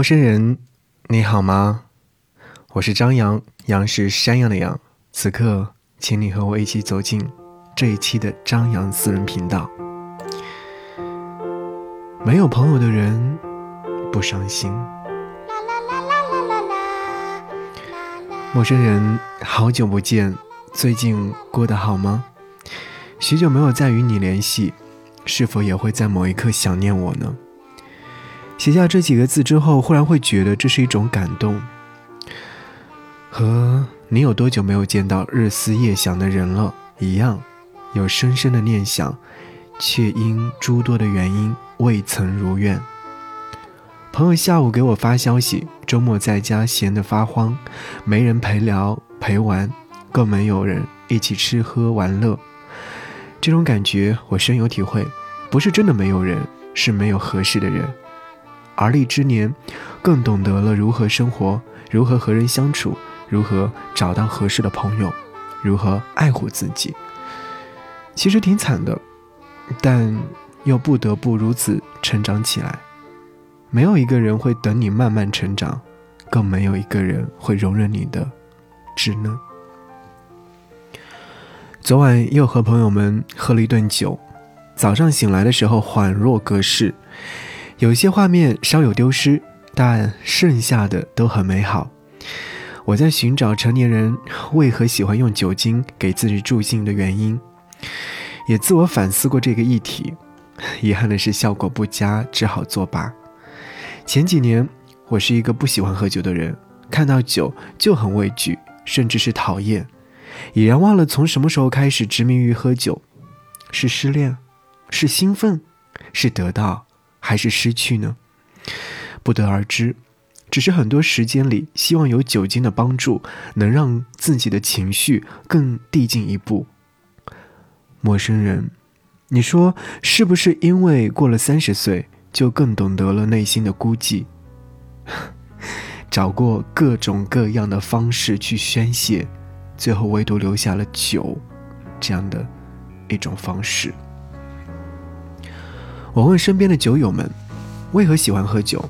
陌生人，你好吗？我是张扬，杨是山羊的羊。此刻，请你和我一起走进这一期的张扬私人频道。没有朋友的人不伤心。陌生人，好久不见，最近过得好吗？许久没有再与你联系，是否也会在某一刻想念我呢？写下这几个字之后，忽然会觉得这是一种感动，和你有多久没有见到日思夜想的人了一样，有深深的念想，却因诸多的原因未曾如愿。朋友下午给我发消息，周末在家闲得发慌，没人陪聊陪玩，更没有人一起吃喝玩乐。这种感觉我深有体会，不是真的没有人，是没有合适的人。而立之年，更懂得了如何生活，如何和人相处，如何找到合适的朋友，如何爱护自己。其实挺惨的，但又不得不如此成长起来。没有一个人会等你慢慢成长，更没有一个人会容忍你的稚嫩。昨晚又和朋友们喝了一顿酒，早上醒来的时候恍若隔世。有些画面稍有丢失，但剩下的都很美好。我在寻找成年人为何喜欢用酒精给自己助兴的原因，也自我反思过这个议题。遗憾的是效果不佳，只好作罢。前几年，我是一个不喜欢喝酒的人，看到酒就很畏惧，甚至是讨厌。已然忘了从什么时候开始执迷于喝酒，是失恋，是兴奋，是得到。还是失去呢？不得而知。只是很多时间里，希望有酒精的帮助，能让自己的情绪更递进一步。陌生人，你说是不是因为过了三十岁，就更懂得了内心的孤寂？找过各种各样的方式去宣泄，最后唯独留下了酒，这样的一种方式。我问身边的酒友们，为何喜欢喝酒？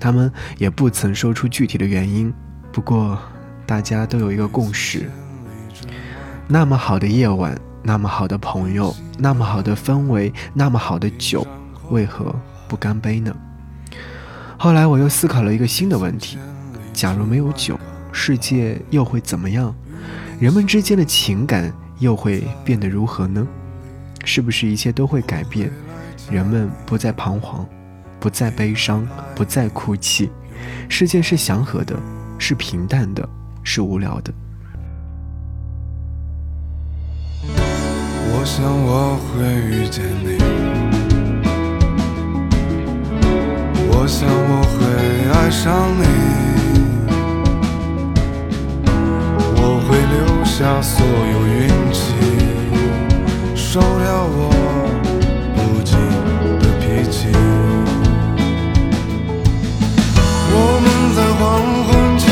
他们也不曾说出具体的原因。不过，大家都有一个共识：那么好的夜晚，那么好的朋友，那么好的氛围，那么好的酒，为何不干杯呢？后来，我又思考了一个新的问题：假如没有酒，世界又会怎么样？人们之间的情感又会变得如何呢？是不是一切都会改变？人们不再彷徨，不再悲伤，不再哭泣，世界是祥和的，是平淡的，是无聊的。我想我会遇见你，我想我会爱上你，我会留下所有运气，收了。我黄昏。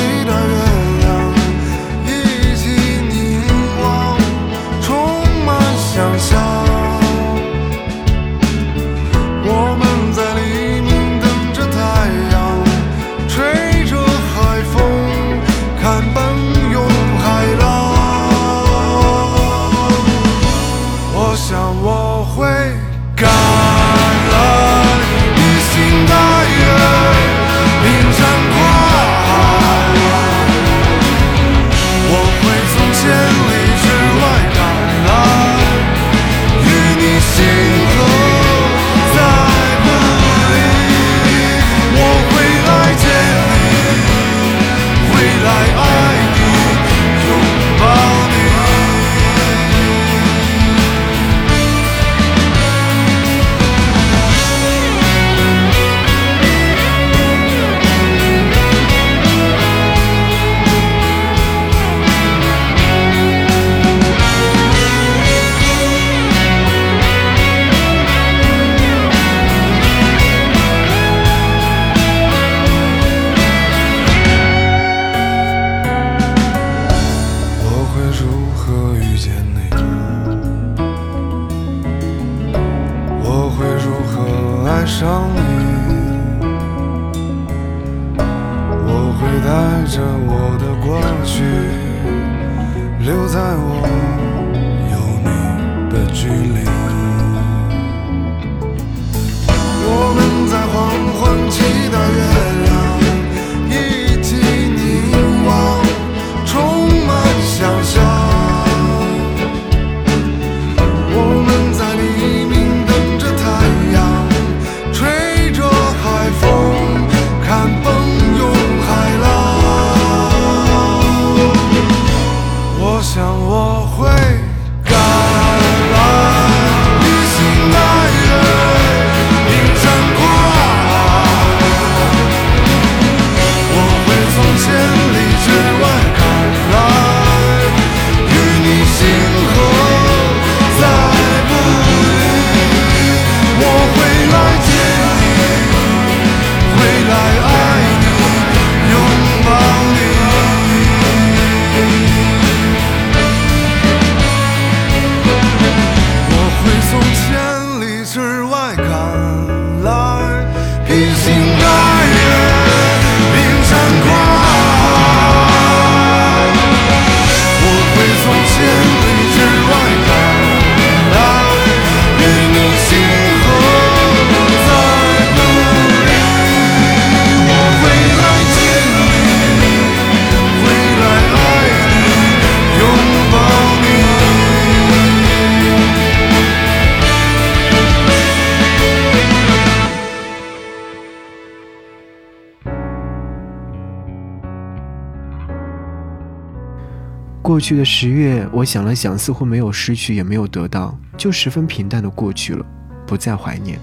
去的十月，我想了想，似乎没有失去，也没有得到，就十分平淡的过去了，不再怀念。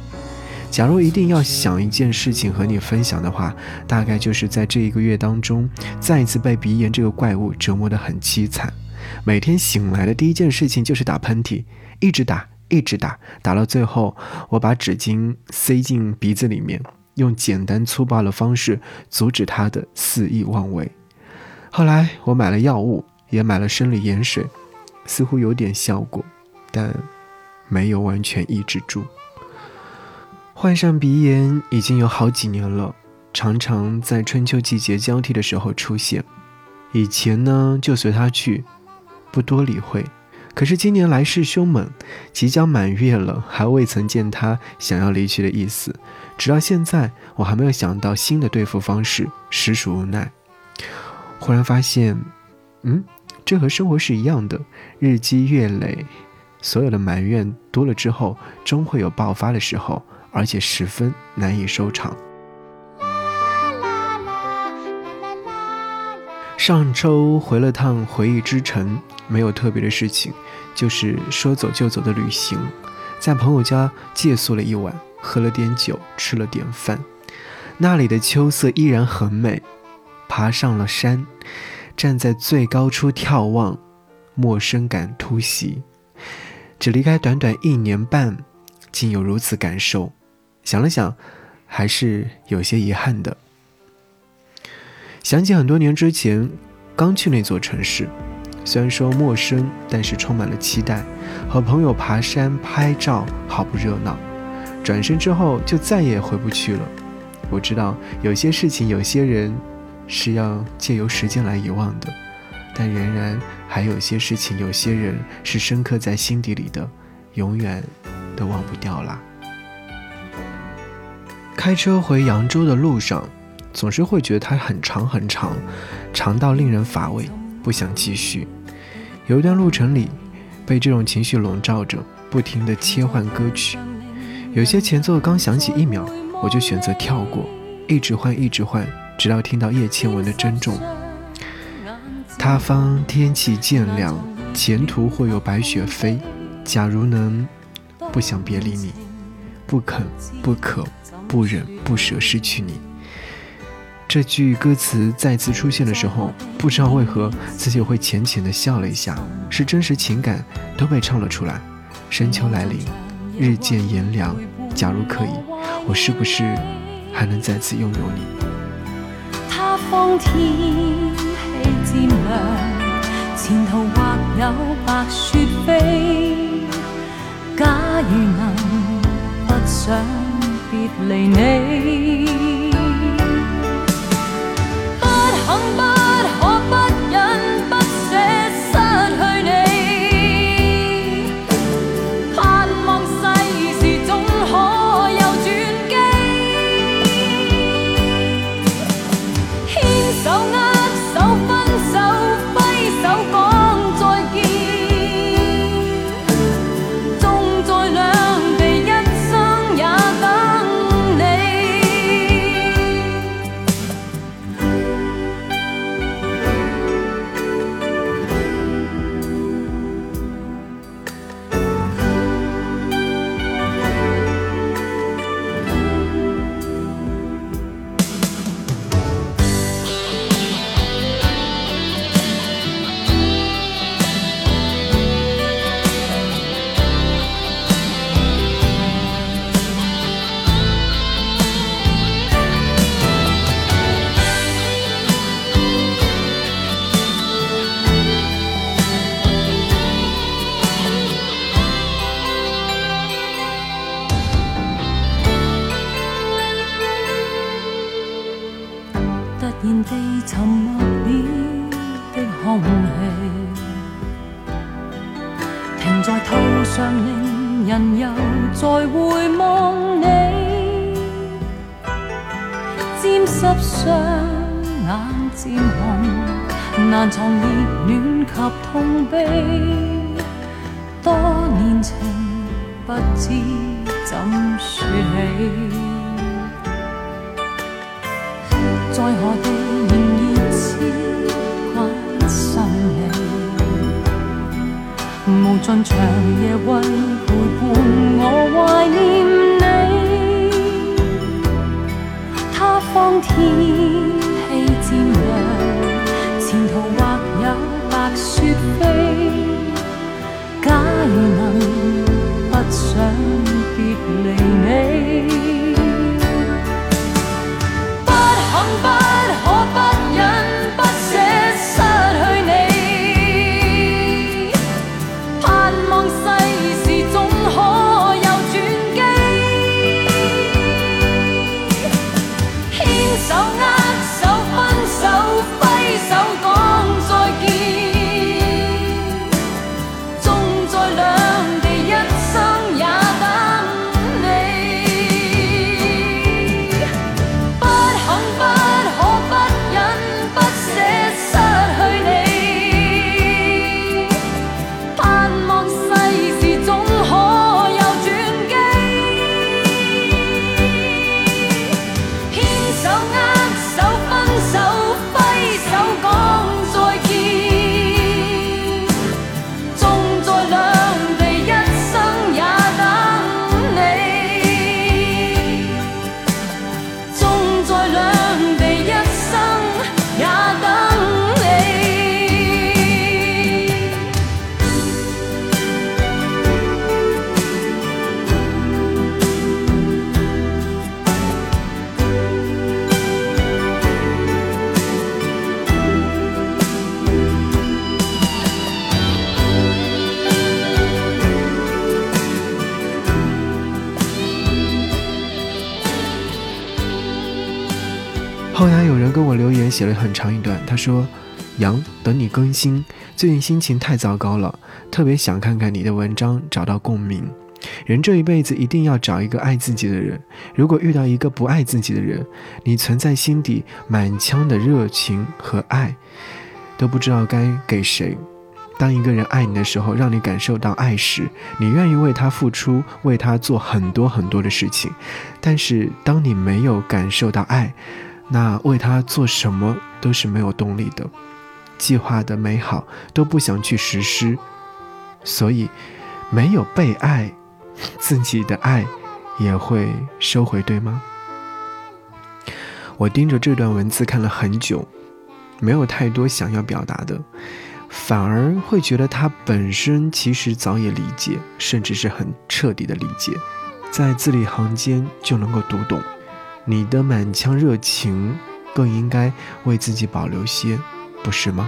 假如一定要想一件事情和你分享的话，大概就是在这一个月当中，再一次被鼻炎这个怪物折磨得很凄惨。每天醒来的第一件事情就是打喷嚏，一直打，一直打，打到最后，我把纸巾塞进鼻子里面，用简单粗暴的方式阻止它的肆意妄为。后来我买了药物。也买了生理盐水，似乎有点效果，但没有完全抑制住。患上鼻炎已经有好几年了，常常在春秋季节交替的时候出现。以前呢就随他去，不多理会。可是今年来势凶猛，即将满月了，还未曾见他想要离去的意思。直到现在，我还没有想到新的对付方式，实属无奈。忽然发现，嗯。这和生活是一样的，日积月累，所有的埋怨多了之后，终会有爆发的时候，而且十分难以收场。上周回了趟回忆之城，没有特别的事情，就是说走就走的旅行，在朋友家借宿了一晚，喝了点酒，吃了点饭。那里的秋色依然很美，爬上了山。站在最高处眺望，陌生感突袭。只离开短短一年半，竟有如此感受。想了想，还是有些遗憾的。想起很多年之前刚去那座城市，虽然说陌生，但是充满了期待。和朋友爬山拍照，好不热闹。转身之后，就再也回不去了。我知道有些事情，有些人。是要借由时间来遗忘的，但仍然还有些事情、有些人是深刻在心底里的，永远都忘不掉啦。开车回扬州的路上，总是会觉得它很长很长，长到令人乏味，不想继续。有一段路程里，被这种情绪笼罩着，不停地切换歌曲，有些前奏刚响起一秒，我就选择跳过，一直换，一直换。直到听到叶倩文的珍重，他方天气渐凉，前途会有白雪飞。假如能不想别离你，不肯不可不忍不舍失去你。这句歌词再次出现的时候，不知道为何自己会浅浅的笑了一下，是真实情感都被唱了出来。深秋来临，日渐炎凉，假如可以，我是不是还能再次拥有你？当天气渐凉，前途或有白雪飞。假如能不想别离你，地沉默了的空气，停在途上，令人又再回望你，沾湿双眼渐红，难藏热恋及痛悲，多年情不知怎说起。在何地长夜为陪伴我怀念你。他方天气渐凉，前途或有白雪飞。假如能不想别离你。Mong 后来有人跟我留言，写了很长一段。他说：“杨，等你更新，最近心情太糟糕了，特别想看看你的文章，找到共鸣。人这一辈子一定要找一个爱自己的人。如果遇到一个不爱自己的人，你存在心底满腔的热情和爱，都不知道该给谁。当一个人爱你的时候，让你感受到爱时，你愿意为他付出，为他做很多很多的事情。但是当你没有感受到爱，那为他做什么都是没有动力的，计划的美好都不想去实施，所以没有被爱，自己的爱也会收回，对吗？我盯着这段文字看了很久，没有太多想要表达的，反而会觉得他本身其实早已理解，甚至是很彻底的理解，在字里行间就能够读懂。你的满腔热情，更应该为自己保留些，不是吗？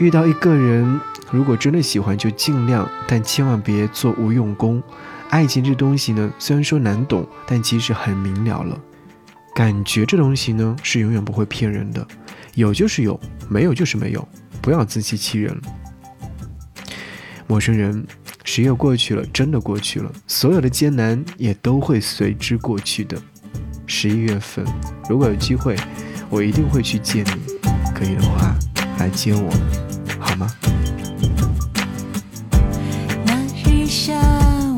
遇到一个人，如果真的喜欢，就尽量，但千万别做无用功。爱情这东西呢，虽然说难懂，但其实很明了了。感觉这东西呢，是永远不会骗人的，有就是有，没有就是没有，不要自欺欺人。陌生人，十月过去了，真的过去了，所有的艰难也都会随之过去的。十一月份，如果有机会，我一定会去见你。可以的话，来接我，好吗？那日下。